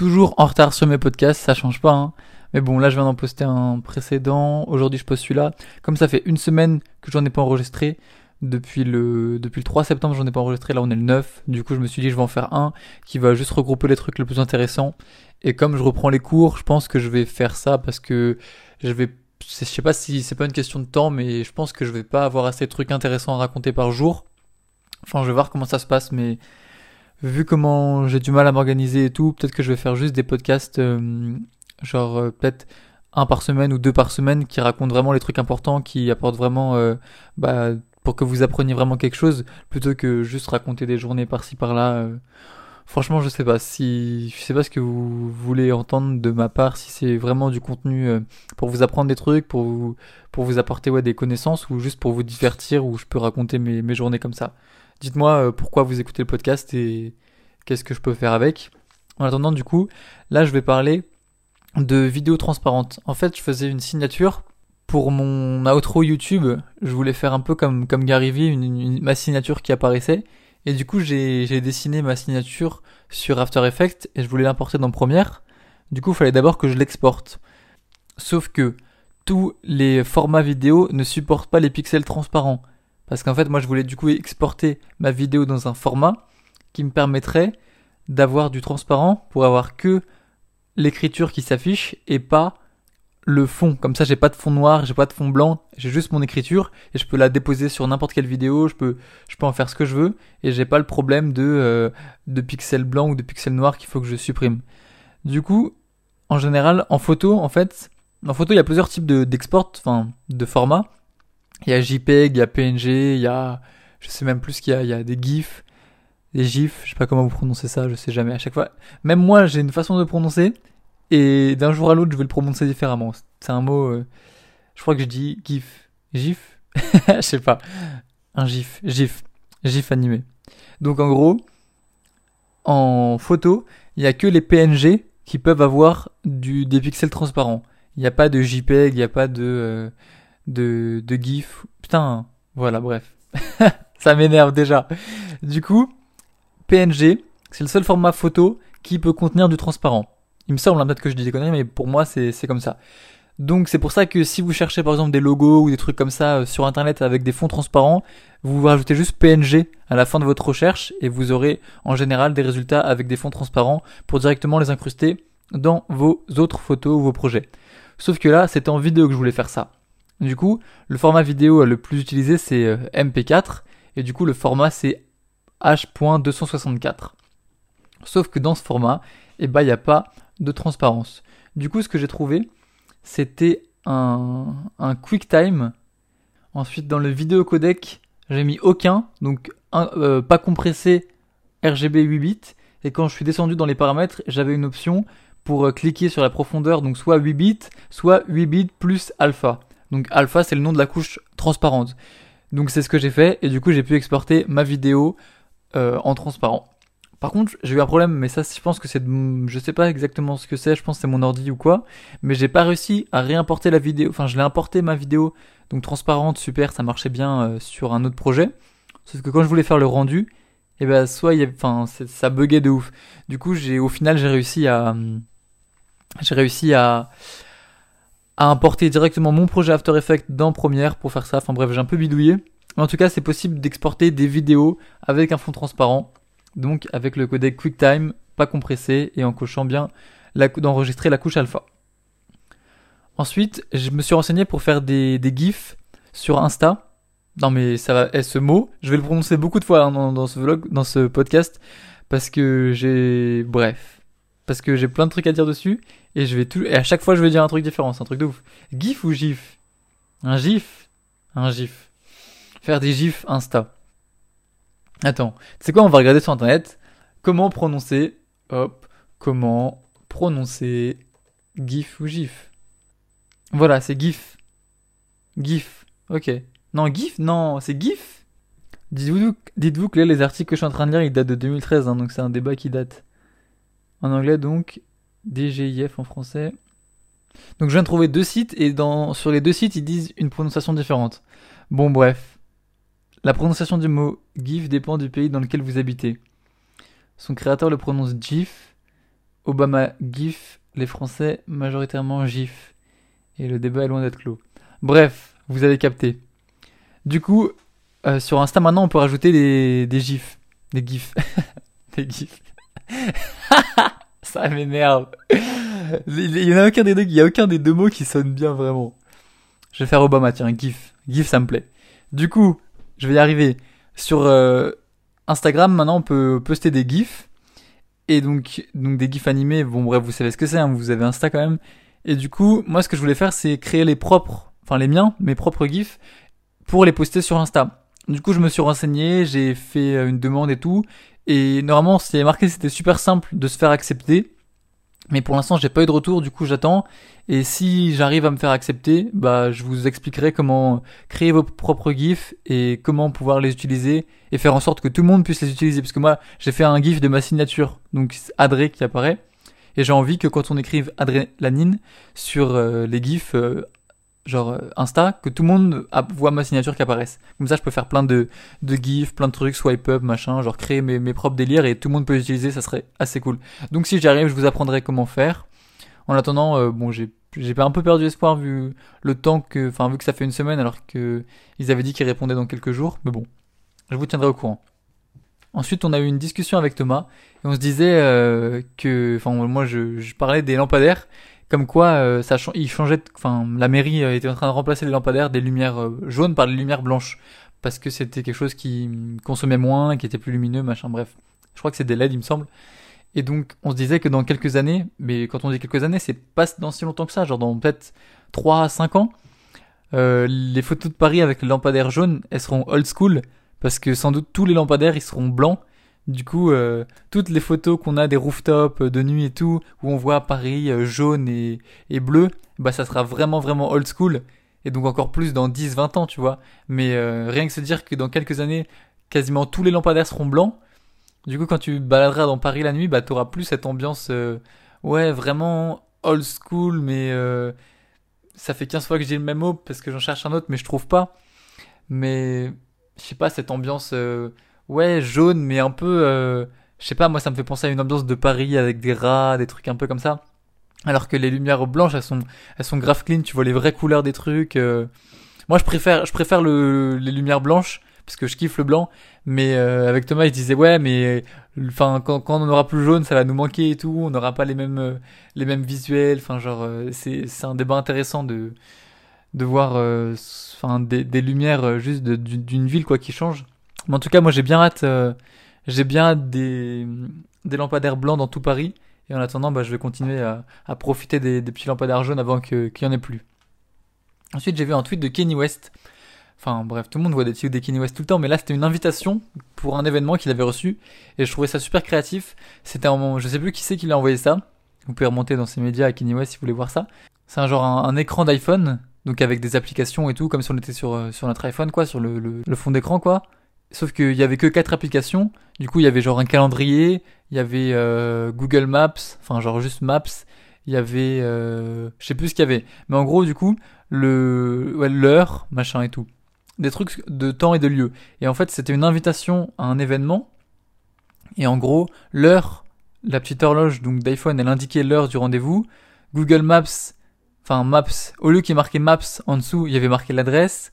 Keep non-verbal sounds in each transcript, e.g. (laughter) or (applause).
toujours en retard sur mes podcasts, ça change pas. Hein. Mais bon, là je viens d'en poster un précédent. Aujourd'hui je poste celui-là. Comme ça fait une semaine que j'en ai pas enregistré. Depuis le, depuis le 3 septembre, j'en ai pas enregistré. Là on est le 9. Du coup je me suis dit je vais en faire un qui va juste regrouper les trucs les plus intéressants. Et comme je reprends les cours, je pense que je vais faire ça parce que je vais je sais pas si c'est pas une question de temps, mais je pense que je vais pas avoir assez de trucs intéressants à raconter par jour. Enfin, je vais voir comment ça se passe, mais vu comment j'ai du mal à m'organiser et tout, peut-être que je vais faire juste des podcasts, euh, genre euh, peut-être un par semaine ou deux par semaine qui racontent vraiment les trucs importants, qui apportent vraiment, euh, bah, pour que vous appreniez vraiment quelque chose, plutôt que juste raconter des journées par-ci par-là. Franchement, je sais pas si je sais pas ce que vous voulez entendre de ma part, si c'est vraiment du contenu pour vous apprendre des trucs, pour vous pour vous apporter ouais des connaissances ou juste pour vous divertir ou je peux raconter mes journées comme ça. Dites-moi euh, pourquoi vous écoutez le podcast et qu'est-ce que je peux faire avec? En attendant, du coup, là, je vais parler de vidéos transparentes. En fait, je faisais une signature pour mon outro YouTube. Je voulais faire un peu comme, comme Gary Vee, ma signature qui apparaissait. Et du coup, j'ai dessiné ma signature sur After Effects et je voulais l'importer dans Premiere. Du coup, il fallait d'abord que je l'exporte. Sauf que tous les formats vidéo ne supportent pas les pixels transparents. Parce qu'en fait, moi, je voulais du coup exporter ma vidéo dans un format qui me permettrait d'avoir du transparent pour avoir que l'écriture qui s'affiche et pas le fond. Comme ça, j'ai pas de fond noir, j'ai pas de fond blanc, j'ai juste mon écriture et je peux la déposer sur n'importe quelle vidéo. Je peux, en faire ce que je veux et j'ai pas le problème de euh, de pixels blancs ou de pixels noirs qu'il faut que je supprime. Du coup, en général, en photo, en fait, en photo, il y a plusieurs types d'export, enfin, de formats. Il y a JPEG, il y a PNG, il y a, je sais même plus qu'il y a, il y a des GIFs, des GIFs, je sais pas comment vous prononcez ça, je sais jamais à chaque fois. Même moi, j'ai une façon de prononcer, et d'un jour à l'autre, je vais le prononcer différemment. C'est un mot, euh, je crois que je dis GIF. GIF? (laughs) je sais pas. Un GIF, GIF, GIF animé. Donc en gros, en photo, il y a que les PNG qui peuvent avoir du, des pixels transparents. Il n'y a pas de JPEG, il n'y a pas de, euh, de, de GIF. Putain, voilà, bref. (laughs) ça m'énerve déjà. Du coup, PNG, c'est le seul format photo qui peut contenir du transparent. Il me semble, hein, peut-être que je dis des conneries, mais pour moi, c'est comme ça. Donc c'est pour ça que si vous cherchez par exemple des logos ou des trucs comme ça euh, sur internet avec des fonds transparents, vous rajoutez juste PNG à la fin de votre recherche et vous aurez en général des résultats avec des fonds transparents pour directement les incruster dans vos autres photos ou vos projets. Sauf que là, c'était en vidéo que je voulais faire ça. Du coup, le format vidéo le plus utilisé c'est euh, MP4 et du coup le format c'est H.264. Sauf que dans ce format, eh ben il n'y a pas de transparence. Du coup, ce que j'ai trouvé, c'était un, QuickTime. Ensuite, dans le vidéo codec, j'ai mis aucun, donc euh, pas compressé RGB 8 bits. Et quand je suis descendu dans les paramètres, j'avais une option pour euh, cliquer sur la profondeur, donc soit 8 bits, soit 8 bits plus alpha. Donc alpha, c'est le nom de la couche transparente. Donc c'est ce que j'ai fait et du coup j'ai pu exporter ma vidéo euh, en transparent. Par contre, j'ai eu un problème, mais ça, je pense que c'est, je sais pas exactement ce que c'est, je pense que c'est mon ordi ou quoi, mais j'ai pas réussi à réimporter la vidéo, enfin, je l'ai importé ma vidéo, donc transparente, super, ça marchait bien euh, sur un autre projet. Sauf que quand je voulais faire le rendu, eh ben, soit il y enfin, ça buguait de ouf. Du coup, j'ai, au final, j'ai réussi à, j'ai réussi à, à importer directement mon projet After Effects dans Premiere pour faire ça. Enfin bref, j'ai un peu bidouillé. Mais en tout cas, c'est possible d'exporter des vidéos avec un fond transparent. Donc avec le codec QuickTime, pas compressé et en cochant bien d'enregistrer la couche alpha. Ensuite, je me suis renseigné pour faire des, GIFs sur Insta. Non mais ça va, eh, ce mot, je vais le prononcer beaucoup de fois hein, dans, dans, ce vlog, dans ce podcast, parce que j'ai, bref, parce que j'ai plein de trucs à dire dessus et je vais tout et à chaque fois je vais dire un truc différent, c'est un truc de ouf. GIF ou GIF? Un GIF? Un GIF. Faire des GIFs Insta. Attends, tu sais quoi, on va regarder sur internet comment prononcer hop, comment prononcer GIF ou GIF? Voilà, c'est GIF. GIF. OK. Non, GIF Non, c'est GIF? Dites-vous dites que là, les articles que je suis en train de lire, ils datent de 2013, hein, donc c'est un débat qui date. En anglais, donc, DGIF en français. Donc je viens de trouver deux sites et sur les deux sites ils disent une prononciation différente. Bon bref. La prononciation du mot GIF dépend du pays dans lequel vous habitez. Son créateur le prononce GIF Obama GIF, les Français majoritairement GIF. Et le débat est loin d'être clos. Bref, vous avez capté. Du coup, euh, sur Insta maintenant, on peut rajouter des, des GIFs. Des GIFs. (laughs) des GIFs. (laughs) Ça m'énerve. Il y en a aucun des deux, il y a aucun des deux mots qui sonne bien vraiment. Je vais faire Obama, tiens, GIF. GIF, ça me plaît. Du coup, je vais y arriver. Sur euh, Instagram, maintenant, on peut poster des GIFs. Et donc, donc des GIFs animés. Bon, bref, vous savez ce que c'est, hein, vous avez Insta quand même. Et du coup, moi, ce que je voulais faire, c'est créer les propres, enfin les miens, mes propres GIFs, pour les poster sur Insta. Du coup, je me suis renseigné, j'ai fait euh, une demande et tout. Et normalement, c'est marqué, c'était super simple de se faire accepter. Mais pour l'instant, j'ai pas eu de retour, du coup j'attends. Et si j'arrive à me faire accepter, bah je vous expliquerai comment créer vos propres GIFs et comment pouvoir les utiliser et faire en sorte que tout le monde puisse les utiliser. Parce que moi, j'ai fait un GIF de ma signature, donc Adré qui apparaît. Et j'ai envie que quand on écrive Adrénaline sur euh, les GIFs euh, genre euh, Insta, que tout le monde voit ma signature qui apparaisse. Comme ça, je peux faire plein de, de gifs, plein de trucs, swipe up, machin, genre créer mes, mes propres délires et tout le monde peut les utiliser, ça serait assez cool. Donc si j'y arrive, je vous apprendrai comment faire. En attendant, euh, bon, j'ai j'ai un peu perdu espoir vu le temps que, enfin vu que ça fait une semaine alors que ils avaient dit qu'ils répondaient dans quelques jours, mais bon, je vous tiendrai au courant. Ensuite, on a eu une discussion avec Thomas et on se disait euh, que, enfin moi je, je parlais des lampadaires comme quoi euh, ça changeait enfin la mairie euh, était en train de remplacer les lampadaires des lumières euh, jaunes par des lumières blanches. Parce que c'était quelque chose qui consommait moins qui était plus lumineux machin bref. Je crois que c'est des LED il me semble. Et donc on se disait que dans quelques années mais quand on dit quelques années c'est pas dans si longtemps que ça genre dans peut-être 3 à 5 ans les photos de Paris avec les lampadaires jaunes elles seront old school parce que sans doute tous les lampadaires ils seront blancs du coup, euh, toutes les photos qu'on a des rooftops euh, de nuit et tout, où on voit Paris euh, jaune et, bleu, bah ça sera vraiment vraiment old school. Et donc encore plus dans 10-20 ans, tu vois. Mais rien que se dire que dans quelques années, quasiment tous les lampadaires seront blancs. Du coup, quand tu baladeras dans Paris la nuit, bah t'auras plus cette ambiance, ouais, vraiment old school, mais ça fait 15 fois que j'ai le même mot parce que j'en cherche un autre, mais je trouve pas. Mais je sais pas, cette ambiance ouais, jaune, mais un peu, euh, je sais pas, moi ça me fait penser à une ambiance de Paris avec des rats, des trucs un peu comme ça. Alors que les lumières blanches, elles sont, elles sont grave clean, tu vois les vraies couleurs des trucs. Euh. Moi je préfère, je préfère le, les lumières blanches parce que je kiffe le blanc. Mais euh, avec Thomas, il disait ouais, mais enfin quand, quand on aura plus jaune, ça va nous manquer et tout. On n'aura pas les mêmes, les mêmes visuels. Enfin genre, c'est, c'est un débat intéressant de, de voir, enfin des, des lumières juste d'une ville quoi qui change. Mais en tout cas, moi j'ai bien hâte, euh, j'ai bien hâte des, des lampadaires blancs dans tout Paris. Et en attendant, bah, je vais continuer à, à profiter des, des, petits lampadaires jaunes avant qu'il n'y en ait plus. Ensuite, j'ai vu un tweet de Kenny West. Enfin bref, tout le monde voit des tweets de Kenny West tout le temps, mais là c'était une invitation pour un événement qu'il avait reçu et je trouvais ça super créatif. C'était un moment, je sais plus qui c'est qui l'a envoyé ça. Vous pouvez remonter dans ses médias à Kenny West si vous voulez voir ça. C'est un genre un, écran d'iPhone, donc avec des applications et tout, comme si on était sur, euh, sur notre iPhone quoi, sur le, le fond d'écran quoi. Sauf qu'il y avait que quatre applications. Du coup, il y avait genre un calendrier, il y avait euh, Google Maps, enfin genre juste Maps. Il y avait, euh, je sais plus ce qu'il y avait, mais en gros, du coup, le, ouais, l'heure, machin et tout, des trucs de temps et de lieu. Et en fait, c'était une invitation à un événement. Et en gros, l'heure, la petite horloge donc d'iPhone, elle indiquait l'heure du rendez-vous. Google Maps, enfin Maps, au lieu qu'il y ait marqué Maps en dessous, il y avait marqué l'adresse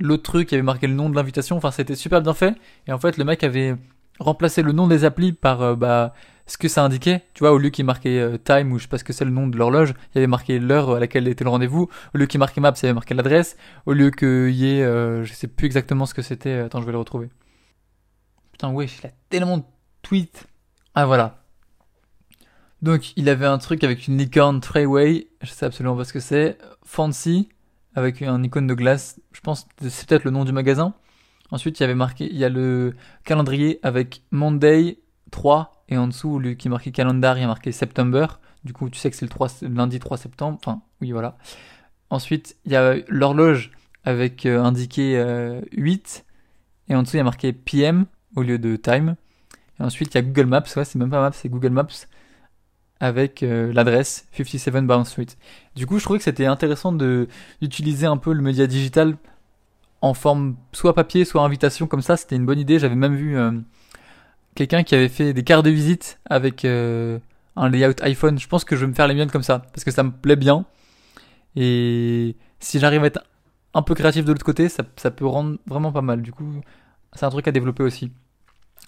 l'autre truc, il avait marqué le nom de l'invitation. Enfin, c'était super bien fait. Et en fait, le mec avait remplacé le nom des applis par euh, bah, ce que ça indiquait. Tu vois, au lieu qu'il marquait euh, time ou je sais pas ce que c'est le nom de l'horloge, il y avait marqué l'heure à laquelle était le rendez-vous. Au lieu qu'il marquait maps, il avait marqué l'adresse. Au lieu qu'il y ait, euh, je sais plus exactement ce que c'était. Attends, je vais le retrouver. Putain, wesh, il a tellement de tweets. Ah voilà. Donc, il avait un truc avec une licorne Treyway. Je sais absolument pas ce que c'est. Fancy avec un icône de glace. Je pense que c'est peut-être le nom du magasin. Ensuite, il y avait marqué, il y a le calendrier avec Monday 3 et en dessous, lui qui marqué calendar, il y a marqué September. Du coup, tu sais que c'est le, 3, lundi 3 septembre. Enfin, oui, voilà. Ensuite, il y a l'horloge avec euh, indiqué 8 euh, et en dessous, il y a marqué PM au lieu de time. Et ensuite, il y a Google Maps. Ouais, c'est même pas Maps, c'est Google Maps avec euh, l'adresse 57 Bound Street. Du coup, je trouvais que c'était intéressant de d'utiliser un peu le média digital en forme soit papier, soit invitation comme ça. C'était une bonne idée. J'avais même vu euh, quelqu'un qui avait fait des cartes de visite avec euh, un layout iPhone. Je pense que je vais me faire les miennes comme ça parce que ça me plaît bien. Et si j'arrive à être un peu créatif de l'autre côté, ça, ça peut rendre vraiment pas mal. Du coup, c'est un truc à développer aussi.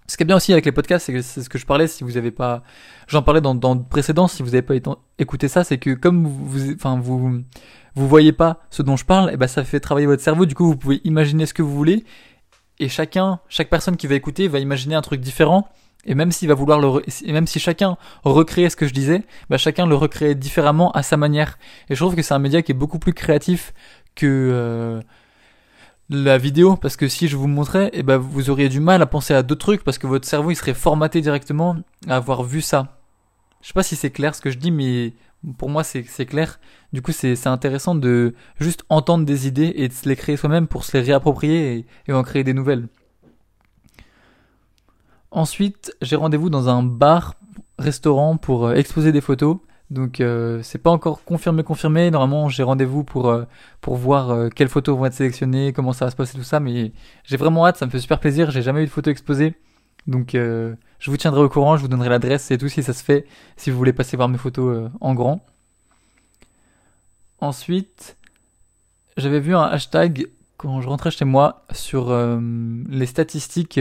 Ce qui est bien aussi avec les podcasts, c'est que c'est ce que je parlais, si vous avez pas, j'en parlais dans, dans le précédent, si vous n'avez pas écouté ça, c'est que comme vous, enfin, vous, vous voyez pas ce dont je parle, et eh ben, ça fait travailler votre cerveau, du coup, vous pouvez imaginer ce que vous voulez, et chacun, chaque personne qui va écouter va imaginer un truc différent, et même s'il va vouloir le, et même si chacun recréait ce que je disais, bah chacun le recréait différemment à sa manière. Et je trouve que c'est un média qui est beaucoup plus créatif que euh, la vidéo, parce que si je vous montrais, eh ben vous auriez du mal à penser à d'autres trucs, parce que votre cerveau il serait formaté directement à avoir vu ça. Je sais pas si c'est clair ce que je dis, mais pour moi c'est clair. Du coup c'est intéressant de juste entendre des idées et de se les créer soi-même pour se les réapproprier et, en créer des nouvelles. Ensuite, j'ai rendez-vous dans un bar, restaurant pour euh, exposer des photos. Donc euh, c'est pas encore confirmé confirmé. Normalement j'ai rendez-vous pour euh, voir euh, quelles photos vont être sélectionnées, comment ça va se passer tout ça. Mais j'ai vraiment hâte, ça me fait super plaisir. J'ai jamais eu de photos exposées, donc je vous tiendrai au courant. Je vous donnerai l'adresse et tout si ça se fait. Si vous voulez passer voir mes photos en grand. Ensuite, j'avais vu un hashtag quand je rentrais chez moi sur les statistiques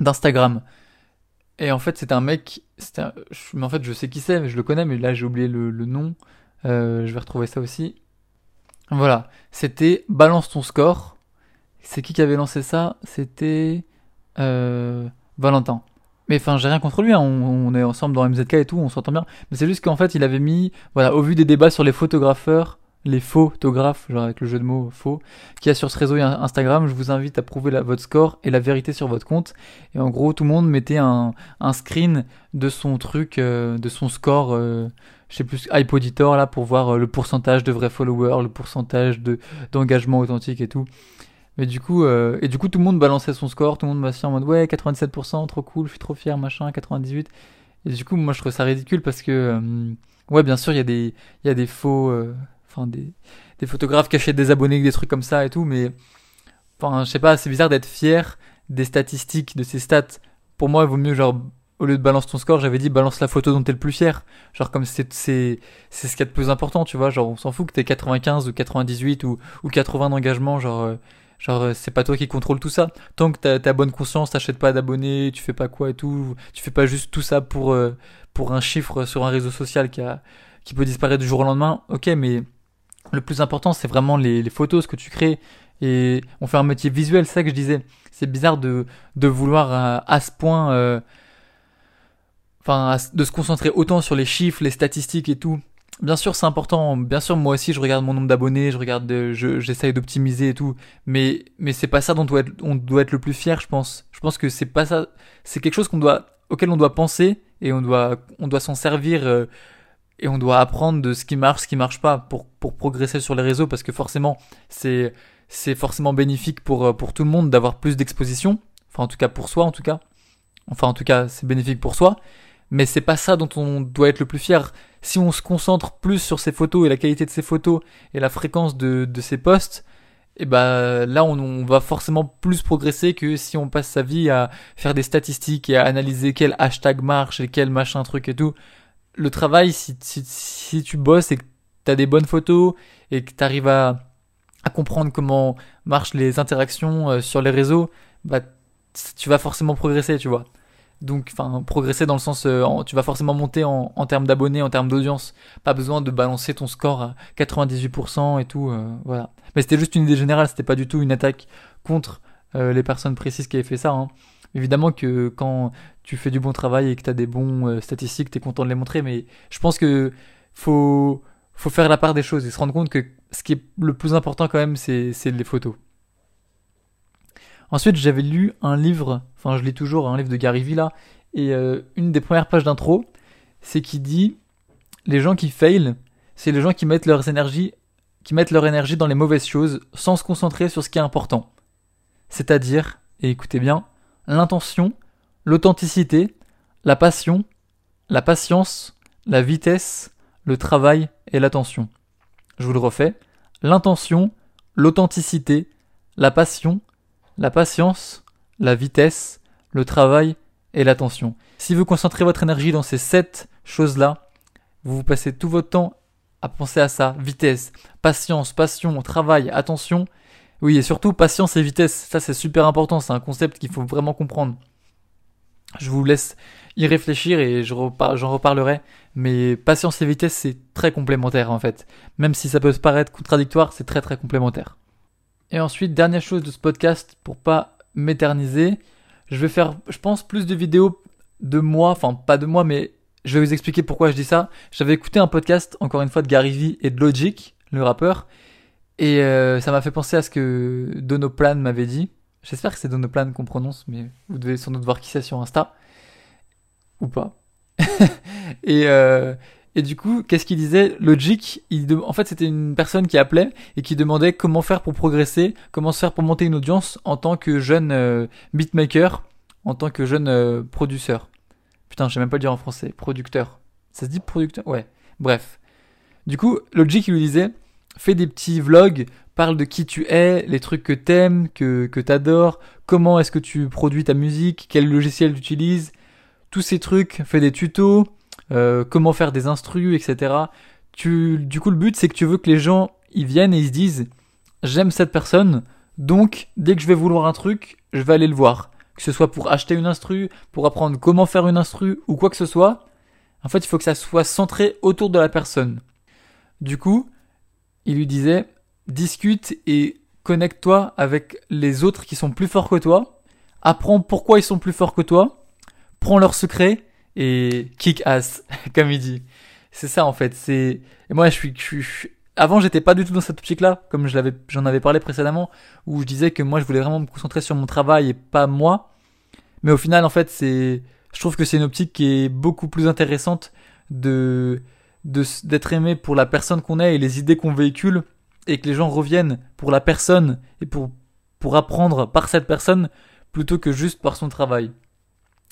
d'Instagram. Et en fait, c'est un mec. Un, en fait, je sais qui c'est, mais je le connais, mais là, j'ai oublié le, nom. Euh, je vais retrouver ça aussi. Voilà. C'était Balance ton score. C'est qui qui avait lancé ça? C'était euh, Valentin. Mais enfin, j'ai rien contre lui. Hein. On, on, est ensemble dans MZK et tout, on s'entend bien. Mais c'est juste qu'en fait, il avait mis, voilà, au vu des débats sur les photographeurs les photographes, genre avec le jeu de mots faux, qui a sur ce réseau Instagram. Je vous invite à prouver votre score et la vérité sur votre compte. Et en gros, tout le monde mettait un, screen de son truc, euh, de son score, euh, je sais plus, iPoditor là, pour voir euh, le pourcentage de vrais followers, le pourcentage de d'engagement authentique et tout. Mais du coup, et du coup, tout le monde balançait son score, tout le monde m'a en mode ouais, 87%, trop cool, je suis trop fier, machin, 98. Et du coup, moi, je trouve ça ridicule parce que, ouais, bien sûr, y il y a des faux enfin des, des photographes qui achètent des abonnés, des trucs comme ça et tout, mais enfin je sais pas, c'est bizarre d'être fier des statistiques, de ces stats. Pour moi, il vaut mieux genre au lieu de balance ton score, j'avais dit balance la photo dont t'es le plus fier. Genre comme c'est c'est c'est ce qui est le plus important, tu vois. Genre on s'en fout que t'aies 95 ou 98 ou ou 80 d'engagement, genre euh, genre euh, c'est pas toi qui contrôle tout ça. Tant que t'as ta bonne conscience, t'achètes pas d'abonnés, tu fais pas quoi et tout, tu fais pas juste tout ça pour euh, pour un chiffre sur un réseau social qui a qui peut disparaître du jour au lendemain. Ok, mais le plus important, c'est vraiment les, photos, ce que tu crées. Et on fait un métier visuel, c'est ça que je disais. C'est bizarre de, de vouloir euh, à, ce point, euh, enfin, de se concentrer autant sur les chiffres, les statistiques et tout. Bien sûr, c'est important. Bien sûr, moi aussi, je regarde mon nombre d'abonnés, je regarde, j'essaye d'optimiser et tout. Mais, mais c'est pas ça dont on doit, être, on doit être le plus fier, je pense. Je pense que c'est pas ça. C'est quelque chose auquel on doit penser et on doit, on doit s'en servir. Euh, et on doit apprendre de ce qui marche, ce qui marche pas pour, pour progresser sur les réseaux parce que forcément c'est c'est forcément bénéfique pour euh, pour tout le monde d'avoir plus d'exposition, enfin en tout cas pour soi en tout cas. Enfin en tout cas, c'est bénéfique pour soi, mais c'est pas ça dont on doit être le plus fier. Si on se concentre plus sur ses photos et la qualité de ses photos et la fréquence de de ses posts, et eh ben là on, on, va forcément plus progresser que si on passe sa vie à faire des statistiques et à analyser quel hashtag marche et quel machin truc et tout le travail, si, si, tu bosses et que tu as des bonnes photos et que tu arrives à, comprendre comment marchent les interactions euh, sur les réseaux, bah, tu vas forcément progresser, tu vois. Donc, enfin, progresser dans le sens, euh, tu vas forcément monter en, en termes d'abonnés, en termes d'audience. Pas besoin de balancer ton score à 98% et tout, euh, voilà. Mais c'était juste une idée générale, c'était pas du tout une attaque contre les personnes précises qui avaient fait ça. Hein. Évidemment que quand tu fais du bon travail et que tu as des bons euh, statistiques, tu es content de les montrer, mais je pense que faut, faut faire la part des choses et se rendre compte que ce qui est le plus important quand même, c'est les photos. Ensuite, j'avais lu un livre, enfin je lis toujours un livre de Gary Villa, et euh, une des premières pages d'intro, c'est qui dit les gens qui fail, c'est les gens qui mettent leurs énergies, qui mettent leur énergie dans les mauvaises choses sans se concentrer sur ce qui est important. C'est-à-dire, et écoutez bien, l'intention, l'authenticité, la passion, la patience, la vitesse, le travail et l'attention. Je vous le refais. L'intention, l'authenticité, la passion, la patience, la vitesse, le travail et l'attention. Si vous concentrez votre énergie dans ces sept choses-là, vous vous passez tout votre temps à penser à ça. Vitesse, patience, passion, travail, attention. Oui, et surtout patience et vitesse. Ça, c'est super important. C'est un concept qu'il faut vraiment comprendre. Je vous laisse y réfléchir et j'en reparlerai. Mais patience et vitesse, c'est très complémentaire en fait. Même si ça peut se paraître contradictoire, c'est très très complémentaire. Et ensuite, dernière chose de ce podcast pour pas m'éterniser, je vais faire, je pense, plus de vidéos de moi, enfin pas de moi, mais je vais vous expliquer pourquoi je dis ça. J'avais écouté un podcast, encore une fois, de Gary Vee et de Logic, le rappeur, et euh, ça m'a fait penser à ce que Donoplan m'avait dit. J'espère que c'est Donoplan qu'on prononce, mais vous devez sans doute voir qui c'est sur Insta. Ou pas. (laughs) et, euh, et du coup, qu'est-ce qu'il disait? Logic, il en fait, c'était une personne qui appelait et qui demandait comment faire pour progresser, comment faire pour monter une audience en tant que jeune euh, beatmaker, en tant que jeune euh, producteur. Putain, je sais même pas le dire en français. Producteur. Ça se dit producteur? Ouais. Bref. Du coup, Logic, il lui disait, fais des petits vlogs, parle de qui tu es, les trucs que t'aimes, que, que t'adores, comment est-ce que tu produis ta musique, quel logiciel tu utilises, tous ces trucs, fais des tutos, euh, comment faire des instrus, etc. Tu, du coup, le but, c'est que tu veux que les gens, ils viennent et ils se disent, j'aime cette personne, donc, dès que je vais vouloir un truc, je vais aller le voir. Que ce soit pour acheter une instru, pour apprendre comment faire une instru, ou quoi que ce soit. En fait, il faut que ça soit centré autour de la personne. Du coup, il lui disait, discute et connecte-toi avec les autres qui sont plus forts que toi. Apprends pourquoi ils sont plus forts que toi. Prends leurs secrets et kick ass, (laughs) comme il dit. C'est ça en fait. C'est et moi je suis, je suis... avant j'étais pas du tout dans cette optique là, comme j'en avais parlé précédemment, où je disais que moi je voulais vraiment me concentrer sur mon travail et pas moi. Mais au final en fait c'est, je trouve que c'est une optique qui est beaucoup plus intéressante de d'être aimé pour la personne qu'on est et les idées qu'on véhicule et que les gens reviennent pour la personne et pour pour apprendre par cette personne plutôt que juste par son travail.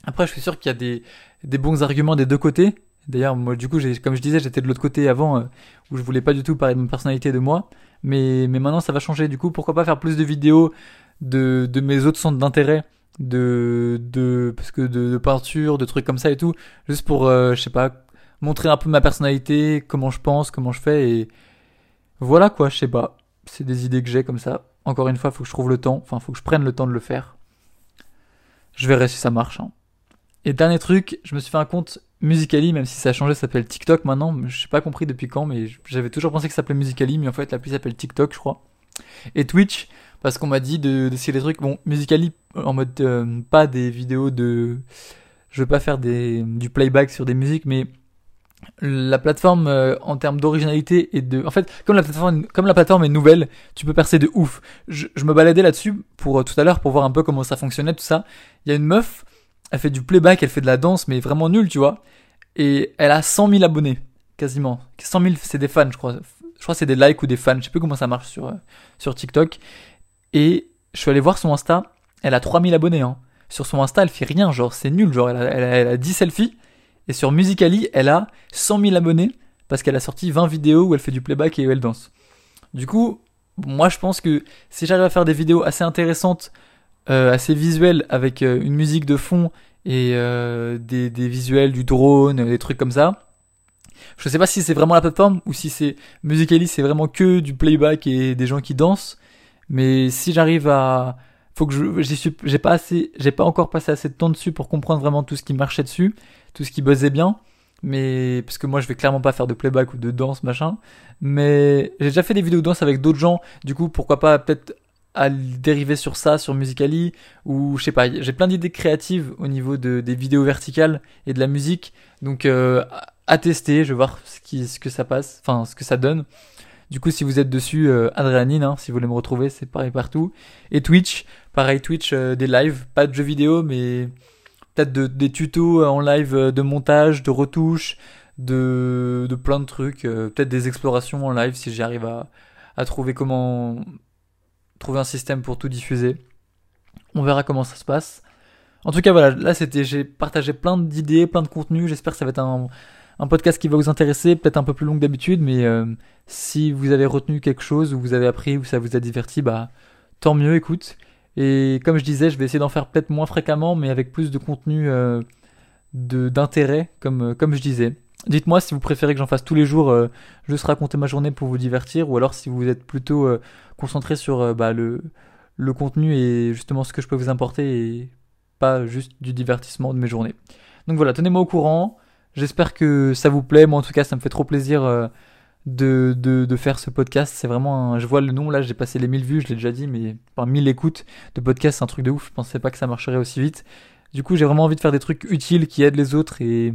Après, je suis sûr qu'il y a des, des bons arguments des deux côtés. D'ailleurs, moi, du coup, comme je disais, j'étais de l'autre côté avant, euh, où je voulais pas du tout parler de ma personnalité de moi. Mais, mais maintenant, ça va changer. Du coup, pourquoi pas faire plus de vidéos de, de mes autres centres d'intérêt, de, de, parce que de, peinture, de trucs comme ça et tout, juste pour, euh, je sais pas, montrer un peu ma personnalité, comment je pense, comment je fais et voilà quoi, je sais pas. C'est des idées que j'ai comme ça. Encore une fois, faut que je trouve le temps, enfin, faut que je prenne le temps de le faire. Je verrai si ça marche. Hein. Et dernier truc, je me suis fait un compte Musically, même si ça a changé, ça s'appelle TikTok maintenant. Je n'ai pas compris depuis quand, mais j'avais toujours pensé que ça s'appelait Musically, mais en fait l'appli s'appelle TikTok, je crois. Et Twitch, parce qu'on m'a dit d'essayer des trucs. Bon, Musically en mode euh, pas des vidéos de. Je veux pas faire des, du playback sur des musiques, mais la plateforme euh, en termes d'originalité et de en fait comme la plateforme comme la plateforme est nouvelle tu peux percer de ouf je, me baladais là-dessus pour euh, tout à l'heure pour voir un peu comment ça fonctionnait tout ça il y a une meuf elle fait du playback, elle fait de la danse, mais vraiment nul, tu vois. Et elle a 100 000 abonnés, quasiment. 100 000, c'est des fans, je crois. Je crois c'est des likes ou des fans, je sais plus comment ça marche sur, euh, sur TikTok. Et je suis allé voir son Insta, elle a 3000 abonnés, hein. Sur son Insta, elle fait rien, genre, c'est nul, genre, elle a, elle, a, 10 selfies. Et sur Musically, elle a 100 000 abonnés, parce qu'elle a sorti 20 vidéos où elle fait du playback et où elle danse. Du coup, moi je pense que si j'arrive à faire des vidéos assez intéressantes euh, assez visuel avec euh, une musique de fond et euh, des, des, visuels du drone, des trucs comme ça. Je sais pas si c'est vraiment la plateforme ou si c'est Musically, c'est vraiment que du playback et des gens qui dansent. Mais si j'arrive à, faut que je, j'ai pas assez, j'ai pas encore passé assez de temps dessus pour comprendre vraiment tout ce qui marchait dessus, tout ce qui buzzait bien. Mais parce que moi je vais clairement pas faire de playback ou de danse machin. Mais j'ai déjà fait des vidéos de danse avec d'autres gens. Du coup pourquoi pas peut-être à dériver sur ça, sur Musically, ou je sais pas, j'ai plein d'idées créatives au niveau de, des vidéos verticales et de la musique, donc euh, à tester, je vais voir ce que ça passe, enfin ce que ça donne. Du coup, si vous êtes dessus, euh, Adréanine, hein, si vous voulez me retrouver, c'est pareil partout. Et Twitch, pareil Twitch, euh, des lives, pas de jeux vidéo, mais peut-être de, des tutos en live de montage, de retouche, de, de plein de trucs, peut-être des explorations en live si j'arrive à, à trouver comment trouver un système pour tout diffuser. On verra comment ça se passe. En tout cas, voilà, là c'était, j'ai partagé plein d'idées, plein de contenus. J'espère que ça va être un, un, podcast qui va vous intéresser, peut-être un peu plus long que d'habitude, mais euh, si vous avez retenu quelque chose, ou vous avez appris, ou ça vous a diverti, bah tant mieux, écoute. Et comme je disais, je vais essayer d'en faire peut-être moins fréquemment, mais avec plus de contenu euh, d'intérêt, comme, euh, comme je disais. Dites-moi si vous préférez que j'en fasse tous les jours, euh, juste raconter ma journée pour vous divertir, ou alors si vous êtes plutôt concentré sur bah, le, le contenu et justement ce que je peux vous apporter et pas juste du divertissement de mes journées. Donc voilà, tenez-moi au courant. J'espère que ça vous plaît. Moi en tout cas, ça me fait trop plaisir de, de, de faire ce podcast. C'est vraiment un... Je vois le nom là, j'ai passé les 1000 vues, je l'ai déjà dit, mais enfin 1000 écoutes de podcast, c'est un truc de ouf. Je pensais pas que ça marcherait aussi vite. Du coup, j'ai vraiment envie de faire des trucs utiles qui aident les autres et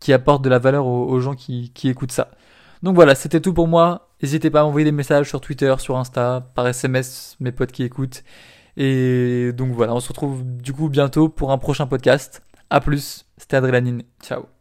qui apportent de la valeur aux, gens qui, qui écoutent ça. Donc voilà, c'était tout pour moi. N'hésitez pas à m'envoyer des messages sur Twitter, sur Insta, par SMS, mes potes qui écoutent. Et donc voilà, on se retrouve du coup bientôt pour un prochain podcast. A plus, c'était Adrélanine. Ciao.